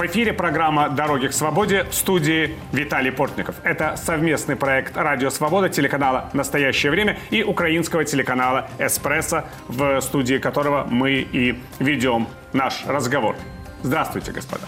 В эфире программа «Дороги к свободе» в студии Виталий Портников. Это совместный проект «Радио Свобода», телеканала «Настоящее время» и украинского телеканала «Эспрессо», в студии которого мы и ведем наш разговор. Здравствуйте, господа.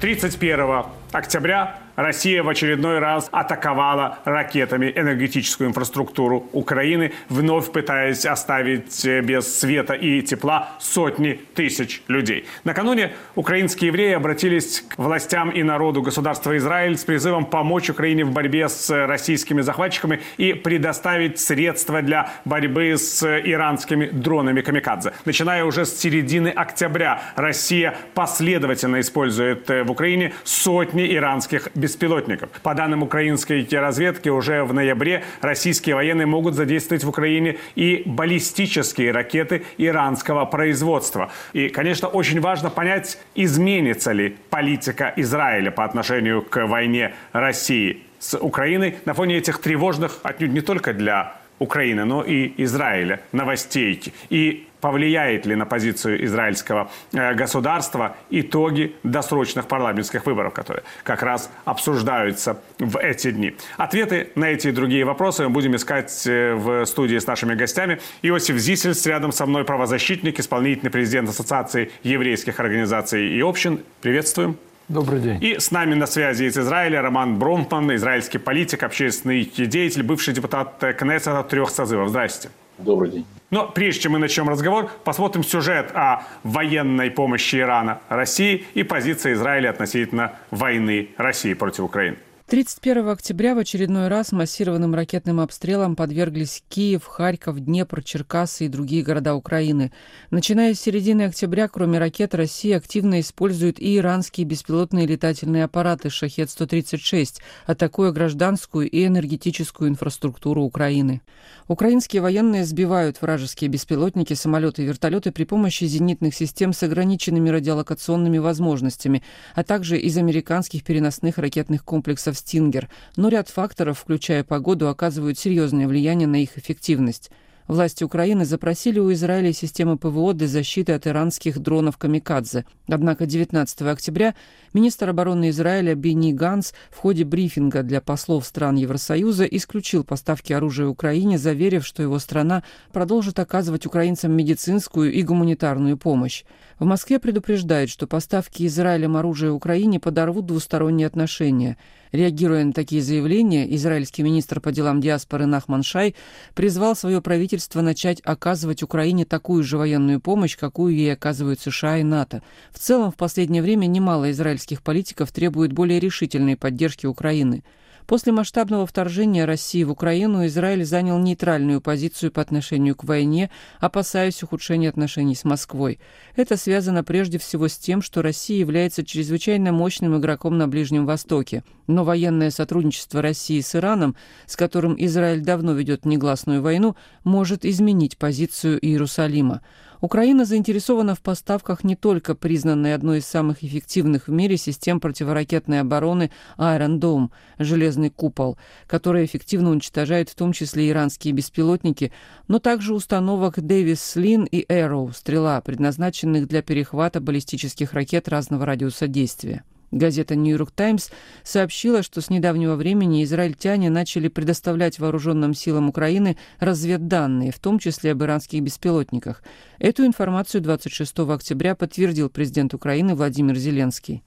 31 октября Россия в очередной раз атаковала ракетами энергетическую инфраструктуру Украины, вновь пытаясь оставить без света и тепла сотни тысяч людей. Накануне украинские евреи обратились к властям и народу государства Израиль с призывом помочь Украине в борьбе с российскими захватчиками и предоставить средства для борьбы с иранскими дронами «Камикадзе». Начиная уже с середины октября Россия последовательно использует в Украине сотни иранских беспилотников. По данным украинской разведки, уже в ноябре российские военные могут задействовать в Украине и баллистические ракеты иранского производства. И, конечно, очень важно понять, изменится ли политика Израиля по отношению к войне России с Украиной на фоне этих тревожных, отнюдь не только для Украины, но и Израиля новостей. И повлияет ли на позицию израильского э, государства итоги досрочных парламентских выборов, которые как раз обсуждаются в эти дни. Ответы на эти и другие вопросы мы будем искать э, в студии с нашими гостями. Иосиф Зисельс рядом со мной правозащитник, исполнительный президент Ассоциации еврейских организаций и общин. Приветствуем. Добрый день. И с нами на связи из Израиля Роман Бромтман, израильский политик, общественный деятель, бывший депутат Кнессета трех созывов. Здрасте. Добрый день. Но прежде чем мы начнем разговор, посмотрим сюжет о военной помощи Ирана России и позиции Израиля относительно войны России против Украины. 31 октября в очередной раз массированным ракетным обстрелам подверглись Киев, Харьков, Днепр, Черкассы и другие города Украины. Начиная с середины октября, кроме ракет, Россия активно использует и иранские беспилотные летательные аппараты «Шахет-136», атакуя гражданскую и энергетическую инфраструктуру Украины. Украинские военные сбивают вражеские беспилотники, самолеты и вертолеты при помощи зенитных систем с ограниченными радиолокационными возможностями, а также из американских переносных ракетных комплексов «Стингер», но ряд факторов, включая погоду, оказывают серьезное влияние на их эффективность. Власти Украины запросили у Израиля системы ПВО для защиты от иранских дронов «Камикадзе». Однако 19 октября министр обороны Израиля Бенни Ганс в ходе брифинга для послов стран Евросоюза исключил поставки оружия Украине, заверив, что его страна продолжит оказывать украинцам медицинскую и гуманитарную помощь. В Москве предупреждают, что поставки Израилем оружия Украине подорвут двусторонние отношения – Реагируя на такие заявления, израильский министр по делам диаспоры Нахман Шай призвал свое правительство начать оказывать Украине такую же военную помощь, какую ей оказывают США и НАТО. В целом, в последнее время немало израильских политиков требует более решительной поддержки Украины. После масштабного вторжения России в Украину Израиль занял нейтральную позицию по отношению к войне, опасаясь ухудшения отношений с Москвой. Это связано прежде всего с тем, что Россия является чрезвычайно мощным игроком на Ближнем Востоке. Но военное сотрудничество России с Ираном, с которым Израиль давно ведет негласную войну, может изменить позицию Иерусалима. Украина заинтересована в поставках не только признанной одной из самых эффективных в мире систем противоракетной обороны Iron Dome – «Железный купол», которая эффективно уничтожает в том числе иранские беспилотники, но также установок Дэвис Слин и Arrow – «Стрела», предназначенных для перехвата баллистических ракет разного радиуса действия. Газета «Нью-Йорк Таймс» сообщила, что с недавнего времени израильтяне начали предоставлять вооруженным силам Украины разведданные, в том числе об иранских беспилотниках. Эту информацию 26 октября подтвердил президент Украины Владимир Зеленский.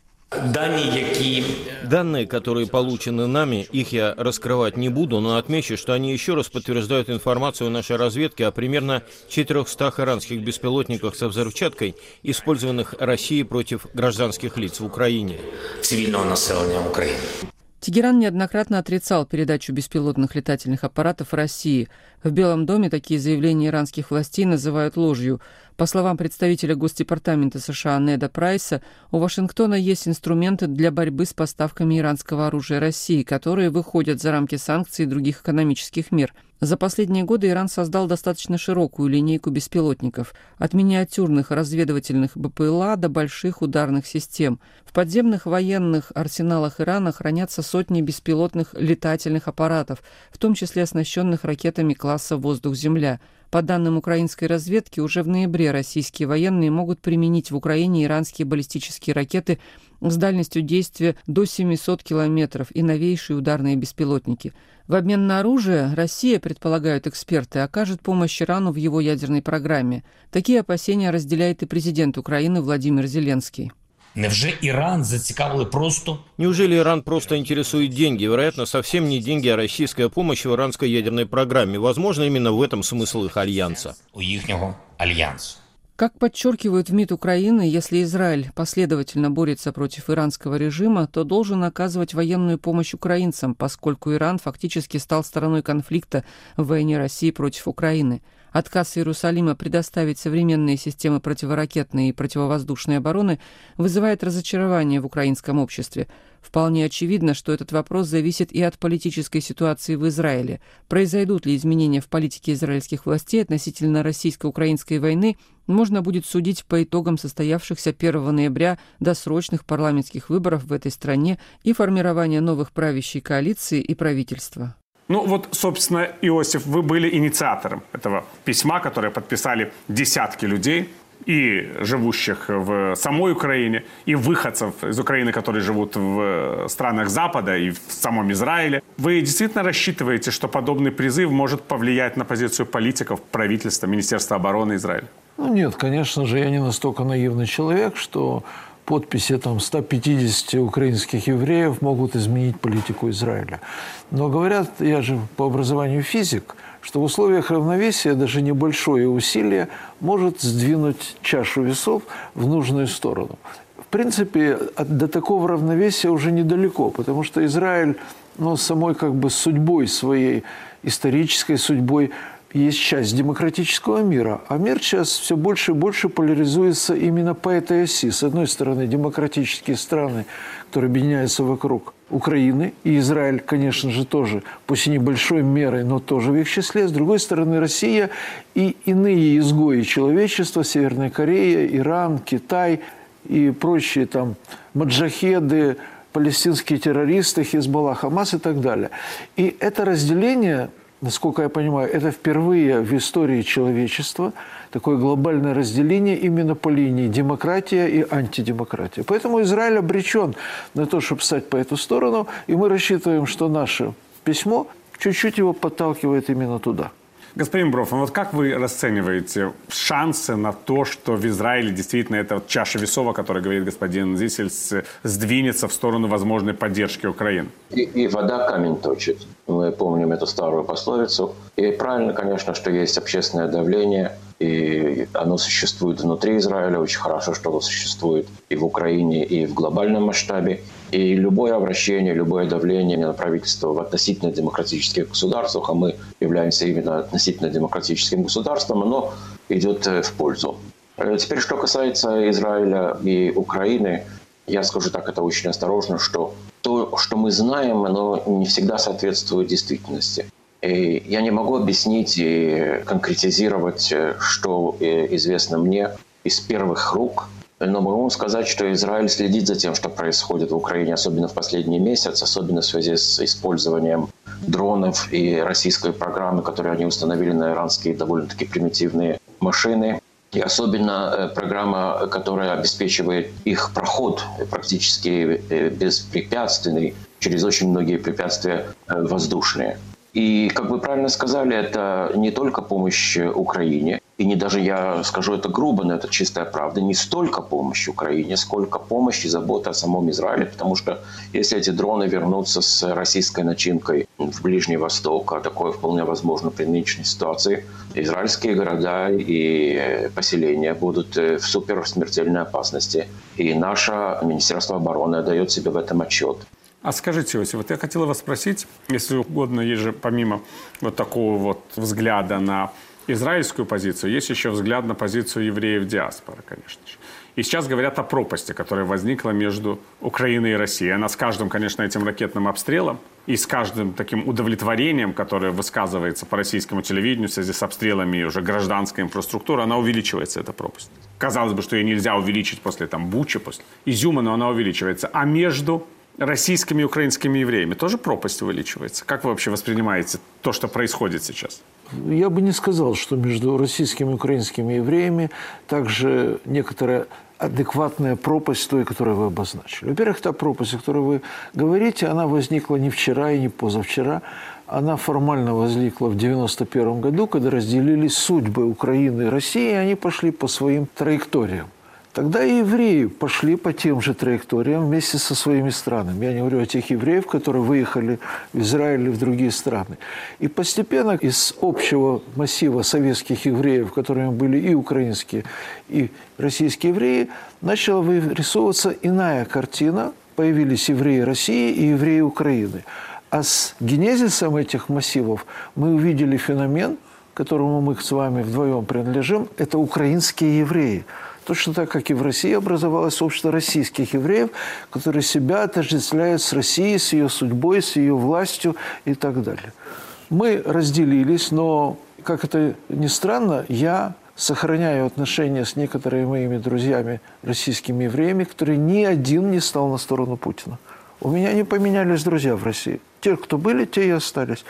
Данные, которые получены нами, их я раскрывать не буду, но отмечу, что они еще раз подтверждают информацию нашей разведки о примерно 400 иранских беспилотниках со взрывчаткой, использованных Россией против гражданских лиц в Украине. Цивильного населения Украины. Тегеран неоднократно отрицал передачу беспилотных летательных аппаратов России. В Белом доме такие заявления иранских властей называют ложью. По словам представителя Госдепартамента США Неда Прайса, у Вашингтона есть инструменты для борьбы с поставками иранского оружия России, которые выходят за рамки санкций и других экономических мер. За последние годы Иран создал достаточно широкую линейку беспилотников, от миниатюрных разведывательных БПЛА до больших ударных систем. В подземных военных арсеналах Ирана хранятся сотни беспилотных летательных аппаратов, в том числе оснащенных ракетами класса «Воздух-Земля». По данным украинской разведки, уже в ноябре российские военные могут применить в Украине иранские баллистические ракеты с дальностью действия до 700 километров и новейшие ударные беспилотники. В обмен на оружие Россия, предполагают эксперты, окажет помощь Ирану в его ядерной программе. Такие опасения разделяет и президент Украины Владимир Зеленский. Невже Иран зацікавили просто? Неужели Иран просто интересует деньги? Вероятно, совсем не деньги, а российская помощь в иранской ядерной программе. Возможно, именно в этом смысл их альянса. У їхнього альянсу. Как подчеркивают в МИД Украины, если Израиль последовательно борется против иранского режима, то должен оказывать военную помощь украинцам, поскольку Иран фактически стал стороной конфликта в войне России против Украины – Отказ Иерусалима предоставить современные системы противоракетной и противовоздушной обороны вызывает разочарование в украинском обществе. Вполне очевидно, что этот вопрос зависит и от политической ситуации в Израиле. Произойдут ли изменения в политике израильских властей относительно российско-украинской войны, можно будет судить по итогам состоявшихся 1 ноября досрочных парламентских выборов в этой стране и формирования новых правящей коалиции и правительства. Ну вот, собственно, Иосиф, вы были инициатором этого письма, которое подписали десятки людей, и живущих в самой Украине, и выходцев из Украины, которые живут в странах Запада и в самом Израиле. Вы действительно рассчитываете, что подобный призыв может повлиять на позицию политиков, правительства, Министерства обороны Израиля? Ну нет, конечно же, я не настолько наивный человек, что подписи там, 150 украинских евреев могут изменить политику Израиля. Но говорят, я же по образованию физик, что в условиях равновесия даже небольшое усилие может сдвинуть чашу весов в нужную сторону. В принципе, до такого равновесия уже недалеко, потому что Израиль ну, самой как бы судьбой своей, исторической судьбой, есть часть демократического мира, а мир сейчас все больше и больше поляризуется именно по этой оси. С одной стороны, демократические страны, которые объединяются вокруг Украины, и Израиль, конечно же, тоже, пусть и небольшой мерой, но тоже в их числе. С другой стороны, Россия и иные изгои человечества, Северная Корея, Иран, Китай и прочие там маджахеды, палестинские террористы, Хизбалла, Хамас и так далее. И это разделение насколько я понимаю, это впервые в истории человечества такое глобальное разделение именно по линии демократия и антидемократия. Поэтому Израиль обречен на то, чтобы стать по эту сторону, и мы рассчитываем, что наше письмо чуть-чуть его подталкивает именно туда. Господин Брофман, вот как вы расцениваете шансы на то, что в Израиле действительно эта вот чаша весов, о которой говорит господин Зисельс, сдвинется в сторону возможной поддержки Украины? И, и вода камень точит. Мы помним эту старую пословицу. И правильно, конечно, что есть общественное давление, и оно существует внутри Израиля. Очень хорошо, что оно существует и в Украине, и в глобальном масштабе. И любое обращение, любое давление на правительство в относительно демократических государствах, а мы являемся именно относительно демократическим государством, оно идет э, в пользу. Э, теперь, что касается Израиля и Украины, я скажу так, это очень осторожно, что то, что мы знаем, оно не всегда соответствует действительности. Я не могу объяснить и конкретизировать, э, что известно мне из первых рук – но могу сказать, что Израиль следит за тем, что происходит в Украине, особенно в последний месяц, особенно в связи с использованием дронов и российской программы, которые они установили на иранские довольно-таки примитивные машины. И особенно э, программа, которая обеспечивает их проход практически э, беспрепятственный через очень многие препятствия э, воздушные. И, как вы правильно сказали, это не только помощь Украине, и не даже я скажу это грубо, но это чистая правда, не столько помощи Украине, сколько помощи и заботы о самом Израиле, потому что если эти дроны вернутся с российской начинкой в Ближний Восток, а такое вполне возможно при нынешней ситуации, израильские города и поселения будут э, в суперсмертельной опасности. И наше Министерство обороны дает себе в этом отчет. А скажите, Иосиф, вот я хотел вас спросить, если угодно, есть же помимо вот такого вот взгляда на израильскую позицию, есть еще взгляд на позицию евреев диаспоры, конечно же. И сейчас говорят о пропасти, которая возникла между Украиной и Россией. Она с каждым, конечно, этим ракетным обстрелом и с каждым таким удовлетворением, которое высказывается по российскому телевидению в связи с обстрелами уже гражданской инфраструктуры, она увеличивается, эта пропасть. Казалось бы, что ее нельзя увеличить после там Бучи, после Изюма, но она увеличивается. А между российскими и украинскими евреями тоже пропасть увеличивается? Как вы вообще воспринимаете то, что происходит сейчас? я бы не сказал, что между российскими и украинскими евреями также некоторая адекватная пропасть той, которую вы обозначили. Во-первых, та пропасть, о которой вы говорите, она возникла не вчера и не позавчера. Она формально возникла в 1991 году, когда разделились судьбы Украины и России, и они пошли по своим траекториям. Тогда и евреи пошли по тем же траекториям вместе со своими странами. Я не говорю о тех евреев, которые выехали в Израиль или в другие страны. И постепенно из общего массива советских евреев, которыми были и украинские, и российские евреи, начала вырисовываться иная картина. Появились евреи России и евреи Украины. А с генезисом этих массивов мы увидели феномен, которому мы с вами вдвоем принадлежим, это украинские евреи – Точно так, как и в России образовалось общество российских евреев, которые себя отождествляют с Россией, с ее судьбой, с ее властью и так далее. Мы разделились, но, как это ни странно, я сохраняю отношения с некоторыми моими друзьями, российскими евреями, которые ни один не стал на сторону Путина. У меня не поменялись друзья в России. Те, кто были, те и остались.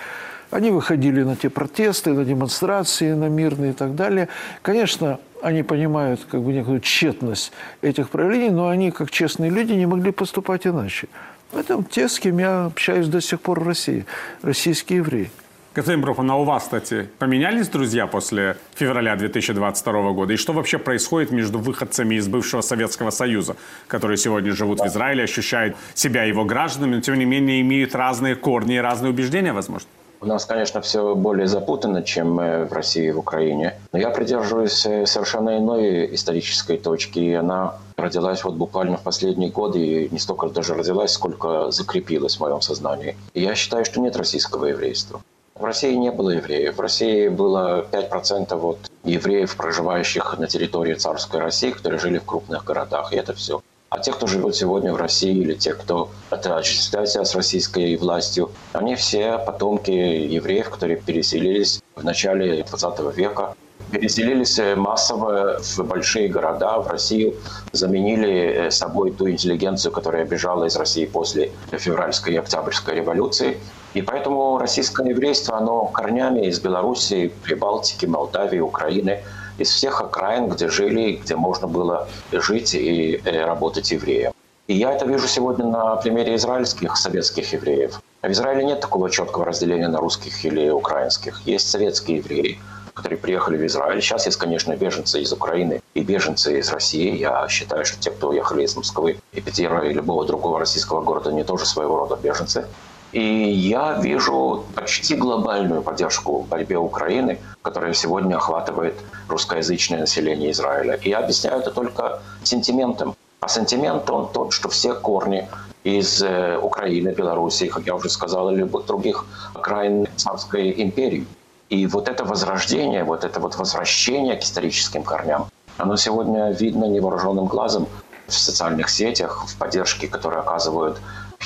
Они выходили на те протесты, на демонстрации, на мирные и так далее. Конечно, они понимают как бы некую тщетность этих проявлений, но они, как честные люди, не могли поступать иначе. Поэтому те, с кем я общаюсь до сих пор в России, российские евреи. Господин Брухан, а у вас, кстати, поменялись друзья после февраля 2022 года? И что вообще происходит между выходцами из бывшего Советского Союза, которые сегодня живут в Израиле, ощущают себя его гражданами, но тем не менее имеют разные корни и разные убеждения, возможно? У нас, конечно, все более запутанно, чем в России и в Украине. Но я придерживаюсь э, совершенно иной исторической точки, и она родилась вот буквально в последние годы, и не столько даже родилась, сколько закрепилась в моем сознании. И я считаю, что нет российского еврейства. В России не было евреев. В России было 5% вот евреев, проживающих на территории царской России, которые жили в крупных городах, и это все. А те, кто живет сегодня в России, или те, кто отождествляет себя с российской властью, они все потомки евреев, которые переселились в начале 20 века переселились массово в большие города, в Россию, заменили собой ту интеллигенцию, которая бежала из России после февральской и октябрьской революции. И поэтому российское еврейство, оно корнями из Белоруссии, Прибалтики, Молдавии, Украины – из всех окраин, где жили, где можно было жить и э, работать евреям. И я это вижу сегодня на примере израильских советских евреев. В Израиле нет такого четкого разделения на русских или украинских. Есть советские евреи, которые приехали в Израиль. Сейчас есть, конечно, беженцы из Украины и беженцы из России. Я считаю, что те, кто уехали из Москвы и Питера и любого другого российского города, они тоже своего рода беженцы. И я вижу почти глобальную поддержку в борьбе Украины, которая сегодня охватывает русскоязычное население Израиля. И я объясняю это только сентиментом. А сентимент он тот, что все корни из э, Украины, Белоруссии, как я уже сказал, или любых других окраин царской империи. И вот это возрождение, вот это вот возвращение к историческим корням, оно сегодня видно невооруженным глазом в социальных сетях, в поддержке, которую оказывают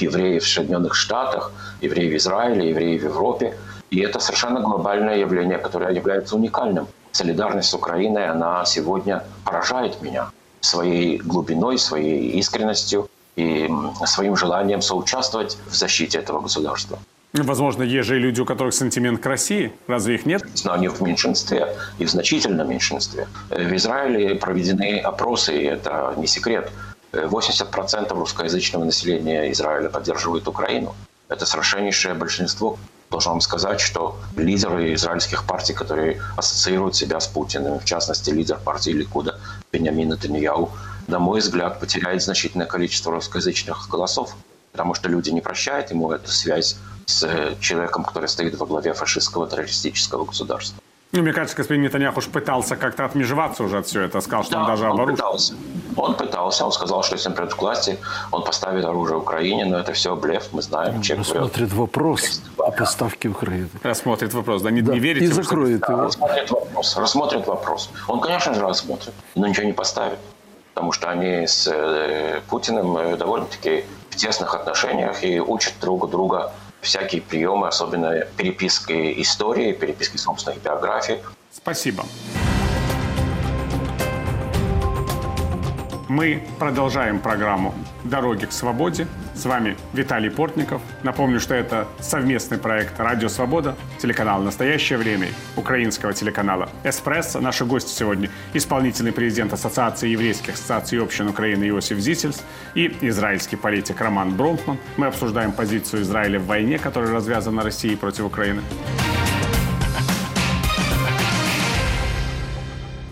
евреи в Соединенных Штатах, евреи в Израиле, евреи в Европе. И это совершенно глобальное явление, которое является уникальным. Солидарность с Украиной, она сегодня поражает меня своей глубиной, своей искренностью и своим желанием соучаствовать в защите этого государства. Возможно, есть же люди, у которых сентимент к России. Разве их нет? Но они в меньшинстве и в значительном меньшинстве. В Израиле проведены опросы, и это не секрет. 80% русскоязычного населения Израиля поддерживают Украину. Это совершеннейшее большинство. Должен вам сказать, что лидеры израильских партий, которые ассоциируют себя с Путиным, в частности, лидер партии Ликуда Бенямин Натаньяу, на мой взгляд, потеряет значительное количество русскоязычных голосов, потому что люди не прощают ему эту связь с человеком, который стоит во главе фашистского террористического государства. Ну, мне кажется, господин Нетаньяху уж пытался как-то отмежеваться уже от всего этого. Сказал, что да, он даже он оборудовал. Пытался. Он пытался, он сказал, что если он придет к власти, он поставит оружие Украине, но это все блеф, мы знаем. Он рассмотрит вопрос о поставке Украины. Рассмотрит вопрос, да, не, да. не верите? И закроет да, его. Рассмотрит вопрос, рассмотрит вопрос. Он, конечно же, рассмотрит, но ничего не поставит. Потому что они с э, Путиным э, довольно-таки в тесных отношениях и учат друг друга всякие приемы, особенно переписки истории, переписки собственных биографий. Спасибо. Мы продолжаем программу «Дороги к свободе». С вами Виталий Портников. Напомню, что это совместный проект «Радио Свобода», телеканал «Настоящее время», украинского телеканала «Эспрессо». Наши гости сегодня – исполнительный президент Ассоциации еврейских ассоциаций общин Украины Иосиф Зительс и израильский политик Роман Бронфман. Мы обсуждаем позицию Израиля в войне, которая развязана Россией против Украины.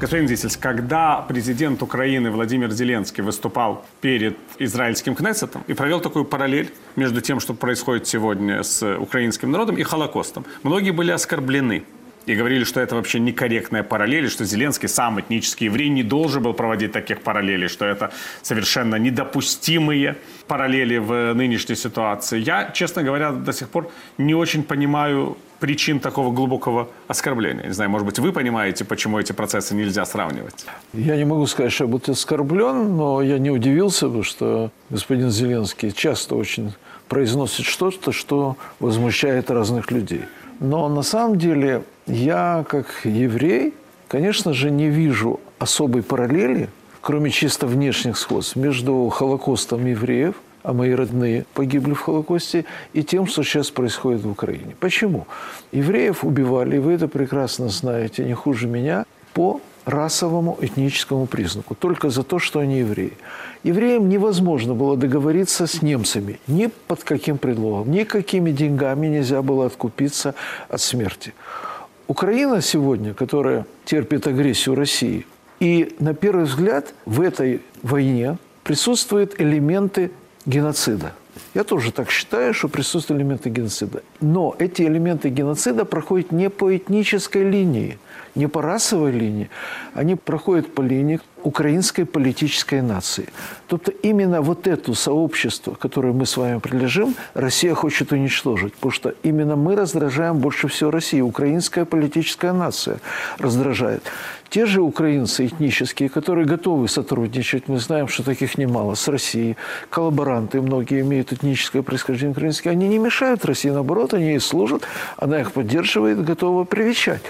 Господин Зисельс, когда президент Украины Владимир Зеленский выступал перед израильским Кнессетом и провел такую параллель между тем, что происходит сегодня с украинским народом и Холокостом, многие были оскорблены и говорили, что это вообще некорректная параллель, что Зеленский сам этнический еврей не должен был проводить таких параллелей, что это совершенно недопустимые параллели в нынешней ситуации. Я, честно говоря, до сих пор не очень понимаю причин такого глубокого оскорбления? Не знаю, может быть, вы понимаете, почему эти процессы нельзя сравнивать? Я не могу сказать, что я буду оскорблен, но я не удивился бы, что господин Зеленский часто очень произносит что-то, что возмущает разных людей. Но на самом деле я, как еврей, конечно же, не вижу особой параллели, кроме чисто внешних сходств, между Холокостом евреев – а мои родные погибли в Холокосте, и тем, что сейчас происходит в Украине. Почему? Евреев убивали, и вы это прекрасно знаете, не хуже меня, по расовому этническому признаку, только за то, что они евреи. Евреям невозможно было договориться с немцами ни под каким предлогом, никакими деньгами нельзя было откупиться от смерти. Украина сегодня, которая терпит агрессию России, и на первый взгляд в этой войне присутствуют элементы геноцида. Я тоже так считаю, что присутствуют элементы геноцида. Но эти элементы геноцида проходят не по этнической линии, не по расовой линии. Они проходят по линии украинской политической нации. Тобто именно вот это сообщество, которое мы с вами прилежим, Россия хочет уничтожить. Потому что именно мы раздражаем больше всего Россию. Украинская политическая нация раздражает. Те же украинцы этнические, которые готовы сотрудничать, мы знаем, что таких немало, с Россией, коллаборанты, многие имеют этническое происхождение украинское, они не мешают России, наоборот, они ей служат, она их поддерживает, готова привечать.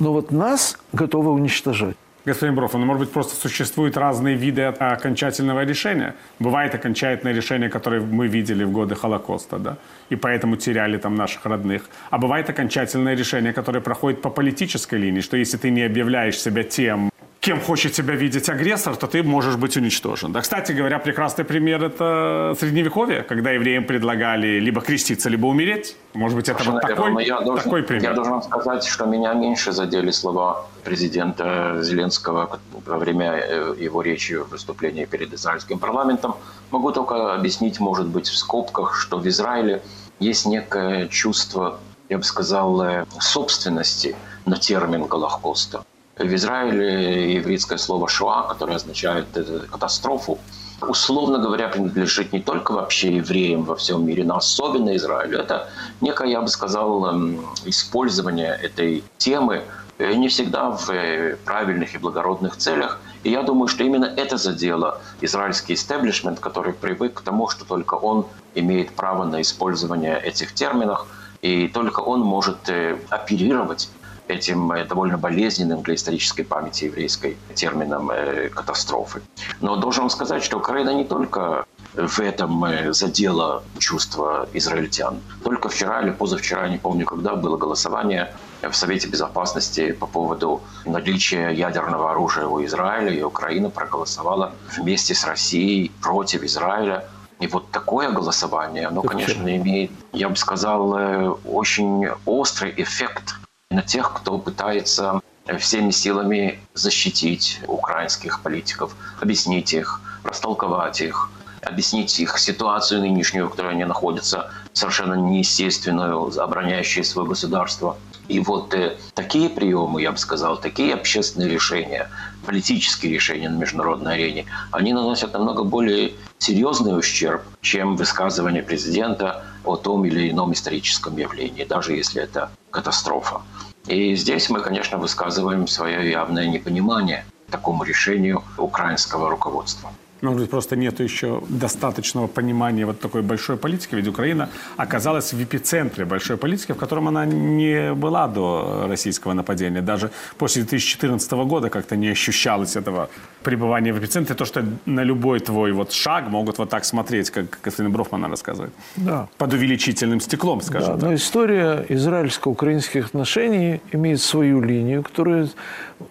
Но вот нас готовы уничтожать. Господин Брофман, ну, может быть, просто существуют разные виды окончательного решения. Бывает окончательное решение, которое мы видели в годы Холокоста, да, и поэтому теряли там наших родных. А бывает окончательное решение, которое проходит по политической линии, что если ты не объявляешь себя тем, кем хочет себя видеть агрессор, то ты можешь быть уничтожен. Да, кстати говоря, прекрасный пример – это Средневековье, когда евреям предлагали либо креститься, либо умереть. Может быть, это вот такой, я должен, такой пример. Я должен сказать, что меня меньше задели слова президента Зеленского во время э, его речи в выступлении перед израильским парламентом. Могу только объяснить, может быть, в скобках, что в Израиле есть некое чувство, я бы сказал, э, собственности на термин Голохоста. В Израиле еврейское слово «шоа», которое означает катастрофу, условно говоря, принадлежит не только вообще евреям во всем мире, но особенно Израилю. Это некое, я бы сказал, эм, использование этой темы э, не всегда в э, правильных и благородных целях. И я думаю, что именно это задело израильский истеблишмент, который привык к тому, что только он имеет право на использование этих терминов, и только он может э, оперировать этим э, довольно болезненным для исторической памяти еврейской термином э, катастрофы. Но должен сказать, что Украина не только в этом э, задела чувства израильтян. Только вчера или позавчера, не помню когда, было голосование в Совете Безопасности по поводу наличия ядерного оружия у Израиля, и Украина проголосовала вместе с Россией против Израиля. И вот такое голосование, оно, конечно, имеет, я бы сказал, очень острый эффект на тех, кто пытается всеми силами защитить украинских политиков, объяснить их, растолковать их, объяснить их ситуацию нынешнюю, в которой они находятся, совершенно неестественную, обороняющую свое государство. И вот э, такие приемы, я бы сказал, такие общественные решения, политические решения на международной арене, они наносят намного более серьезный ущерб, чем высказывание президента о том или ином историческом явлении, даже если это катастрофа. И здесь мы, конечно, высказываем свое явное непонимание такому решению украинского руководства. Может быть, просто нет еще достаточного понимания вот такой большой политики, ведь Украина оказалась в эпицентре большой политики, в котором она не была до российского нападения. Даже после 2014 года как-то не ощущалось этого пребывания в эпицентре, то, что на любой твой вот шаг могут вот так смотреть, как Катерина Брофмана рассказывает. Да. Под увеличительным стеклом, скажем да, так. Но история израильско-украинских отношений имеет свою линию, которую,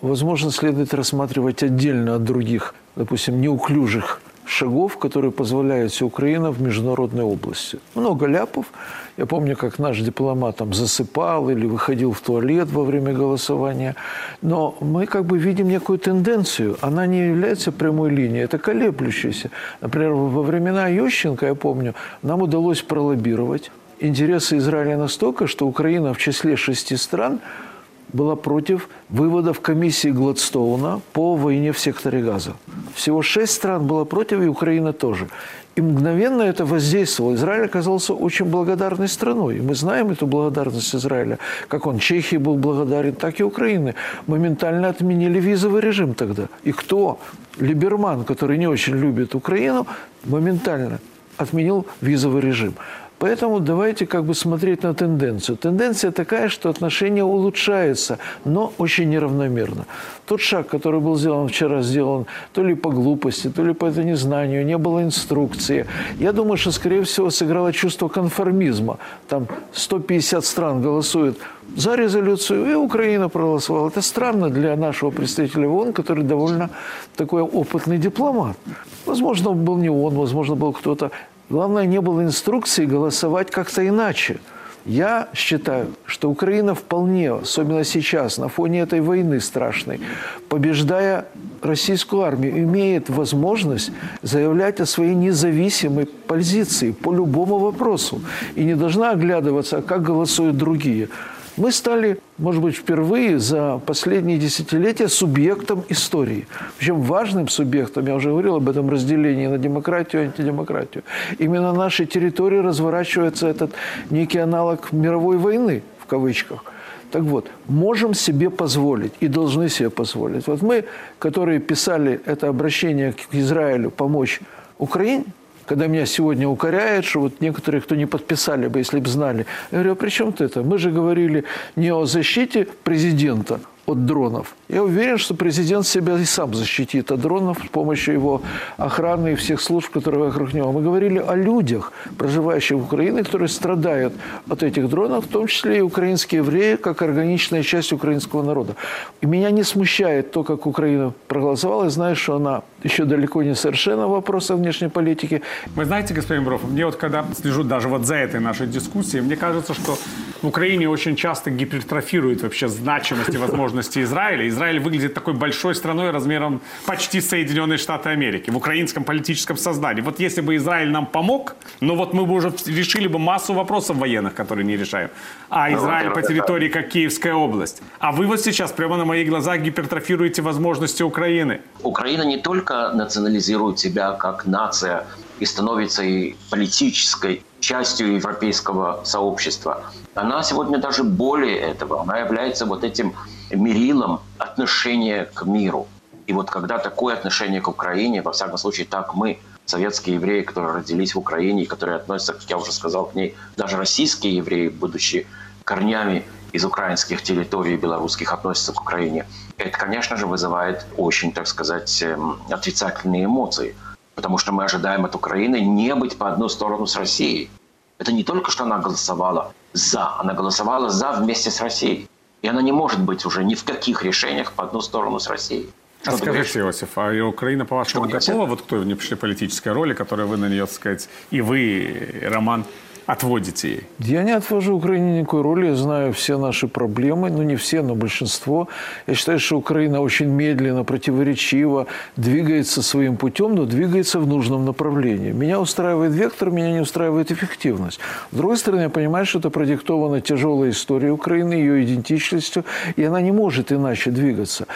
возможно, следует рассматривать отдельно от других допустим, неуклюжих шагов, которые позволяют себе Украина в международной области. Много ляпов. Я помню, как наш дипломат там засыпал или выходил в туалет во время голосования. Но мы как бы видим некую тенденцию. Она не является прямой линией, это колеблющаяся. Например, во времена Ющенко, я помню, нам удалось пролоббировать интересы Израиля настолько, что Украина в числе шести стран – была против выводов комиссии Гладстоуна по войне в секторе Газа. Всего шесть стран было против, и Украина тоже. И мгновенно это воздействовало. Израиль оказался очень благодарной страной. И мы знаем эту благодарность Израиля. Как он Чехии был благодарен, так и Украины. Моментально отменили визовый режим тогда. И кто? Либерман, который не очень любит Украину, моментально отменил визовый режим. Поэтому давайте как бы смотреть на тенденцию. Тенденция такая, что отношения улучшаются, но очень неравномерно. Тот шаг, который был сделан вчера, сделан то ли по глупости, то ли по это незнанию, не было инструкции. Я думаю, что, скорее всего, сыграло чувство конформизма. Там 150 стран голосуют за резолюцию, и Украина проголосовала. Это странно для нашего представителя ООН, который довольно такой опытный дипломат. Возможно, был не он, возможно, был кто-то. Главное, не было инструкции голосовать как-то иначе. Я считаю, что Украина вполне, особенно сейчас, на фоне этой войны страшной, побеждая российскую армию, имеет возможность заявлять о своей независимой позиции по любому вопросу. И не должна оглядываться, как голосуют другие. Мы стали, может быть, впервые за последние десятилетия субъектом истории. Причем важным субъектом, я уже говорил об этом разделении на демократию и антидемократию. Именно на нашей территории разворачивается этот некий аналог мировой войны, в кавычках. Так вот, можем себе позволить и должны себе позволить. Вот мы, которые писали это обращение к Израилю помочь Украине, когда меня сегодня укоряют, что вот некоторые, кто не подписали бы, если бы знали. Я говорю, а при чем ты это? Мы же говорили не о защите президента, от дронов. Я уверен, что президент себя и сам защитит от дронов с помощью его охраны и всех служб, которые вокруг него. Мы говорили о людях, проживающих в Украине, которые страдают от этих дронов, в том числе и украинские евреи, как органичная часть украинского народа. И меня не смущает то, как Украина проголосовала. Я знаю, что она еще далеко не совершенно в вопросах внешней политики. Вы знаете, господин Бров, мне вот когда слежу даже вот за этой нашей дискуссией, мне кажется, что в Украине очень часто гипертрофирует вообще значимость и возможности Израиля. Израиль выглядит такой большой страной размером почти Соединенные Штаты Америки в украинском политическом сознании. Вот если бы Израиль нам помог, ну вот мы бы уже решили бы массу вопросов военных, которые не решаем. А ну, Израиль по территории, как Киевская область. А вы вот сейчас прямо на моих глазах гипертрофируете возможности Украины. Украина не только национализирует себя как нация и становится и политической частью европейского сообщества. Она сегодня даже более этого. Она является вот этим мерилом отношения к миру. И вот когда такое отношение к Украине, во всяком случае, так мы, советские евреи, которые родились в Украине и которые относятся, как я уже сказал, к ней, даже российские евреи, будучи корнями из украинских территорий белорусских, относятся к Украине, это, конечно же, вызывает очень, так сказать, эм, отрицательные эмоции. Потому что мы ожидаем от Украины не быть по одну сторону с Россией. Это не только что она голосовала за, она голосовала за вместе с Россией. И она не может быть уже ни в каких решениях по одну сторону с Россией. Что а скажите, Иосиф, а Украина, по-вашему, готова вот к той внешнеполитической роли, которую вы на нее, так сказать, и вы, и Роман, отводите ей? Я не отвожу Украине никакой роли. Я знаю все наши проблемы. Ну, не все, но большинство. Я считаю, что Украина очень медленно, противоречиво двигается своим путем, но двигается в нужном направлении. Меня устраивает вектор, меня не устраивает эффективность. С другой стороны, я понимаю, что это продиктовано тяжелой историей Украины, ее идентичностью, и она не может иначе двигаться.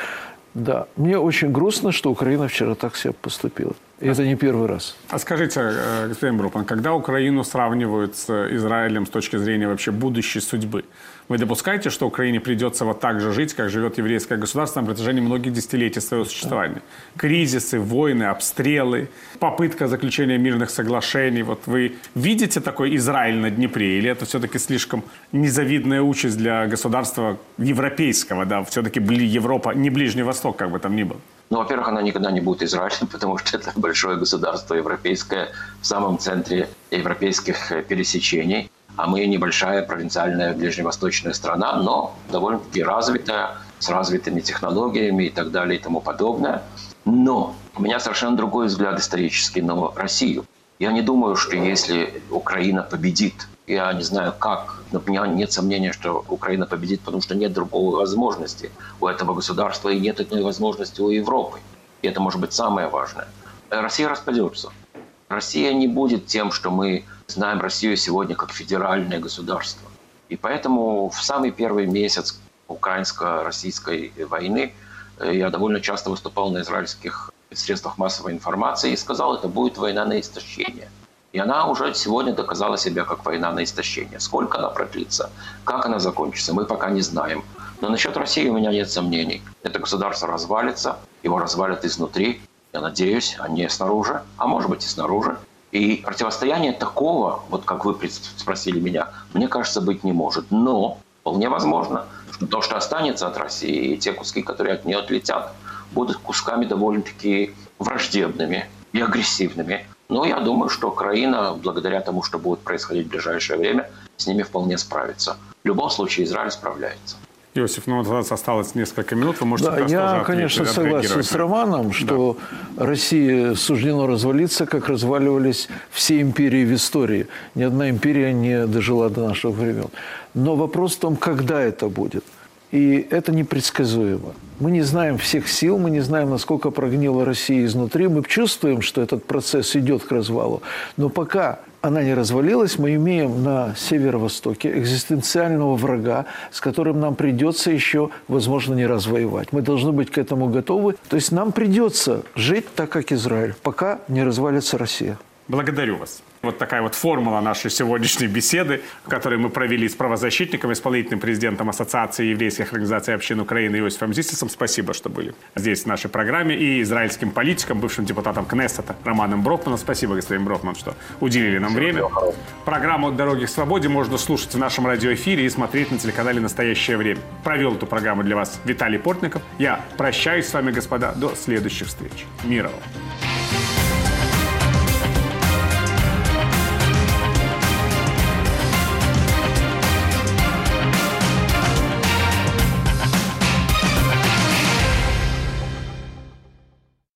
Да, мне очень грустно, что Украина вчера так себя поступила. И это не первый раз. А скажите, э, господин Брупан, когда Украину сравнивают с Израилем с точки зрения вообще будущей судьбы, вы допускаете, что Украине придется вот так же жить, как живет еврейское государство на протяжении многих десятилетий своего существования? Кризисы, войны, обстрелы, попытка заключения мирных соглашений. Вот вы видите такой Израиль на Днепре? Или это все-таки слишком незавидная участь для государства европейского? Да? Все-таки Европа, не Ближний Восток, как бы там ни был. Ну, во-первых, она никогда не будет Израилем, потому что это большое государство европейское в самом центре европейских пересечений а мы небольшая провинциальная ближневосточная страна, но довольно-таки развитая, с развитыми технологиями и так далее и тому подобное. Но у меня совершенно другой взгляд исторический на Россию. Я не думаю, что если Украина победит, я не знаю как, но у меня нет сомнения, что Украина победит, потому что нет другой возможности у этого государства и нет иной возможности у Европы. И это может быть самое важное. Россия распадется. Россия не будет тем, что мы знаем Россию сегодня как федеральное государство. И поэтому в самый первый месяц украинско-российской войны э, я довольно часто выступал на израильских средствах массовой информации и сказал, это будет война на истощение. И она уже сегодня доказала себя как война на истощение. Сколько она продлится, как она закончится, мы пока не знаем. Но насчет России у меня нет сомнений. Это государство развалится, его развалят изнутри, я надеюсь, а не снаружи, а может быть и снаружи. И противостояние такого, вот как вы спросили меня, мне кажется, быть не может. Но вполне возможно, что то, что останется от России, и те куски, которые от нее отлетят, будут кусками довольно-таки враждебными и агрессивными. Но я думаю, что Украина, благодаря тому, что будет происходить в ближайшее время, с ними вполне справится. В любом случае Израиль справляется. Иосиф, ну у нас осталось несколько минут, вы можете да, Я, конечно, согласен с Романом, что да. России суждено развалиться, как разваливались все империи в истории. Ни одна империя не дожила до наших времен. Но вопрос в том, когда это будет. И это непредсказуемо. Мы не знаем всех сил, мы не знаем, насколько прогнила Россия изнутри. Мы чувствуем, что этот процесс идет к развалу. Но пока она не развалилась, мы имеем на северо-востоке экзистенциального врага, с которым нам придется еще, возможно, не раз воевать. Мы должны быть к этому готовы. То есть нам придется жить так, как Израиль, пока не развалится Россия. Благодарю вас. Вот такая вот формула нашей сегодняшней беседы, которую мы провели с правозащитником, исполнительным президентом Ассоциации еврейских организаций общин Украины Иосифом Зисисом. Спасибо, что были здесь в нашей программе. И израильским политиком, бывшим депутатом Кнессета Романом Брокманом. Спасибо, господин Брокман, что уделили нам время. Программу «Дороги к свободе» можно слушать в нашем радиоэфире и смотреть на телеканале «Настоящее время». Провел эту программу для вас Виталий Портников. Я прощаюсь с вами, господа, до следующих встреч. Мира вам.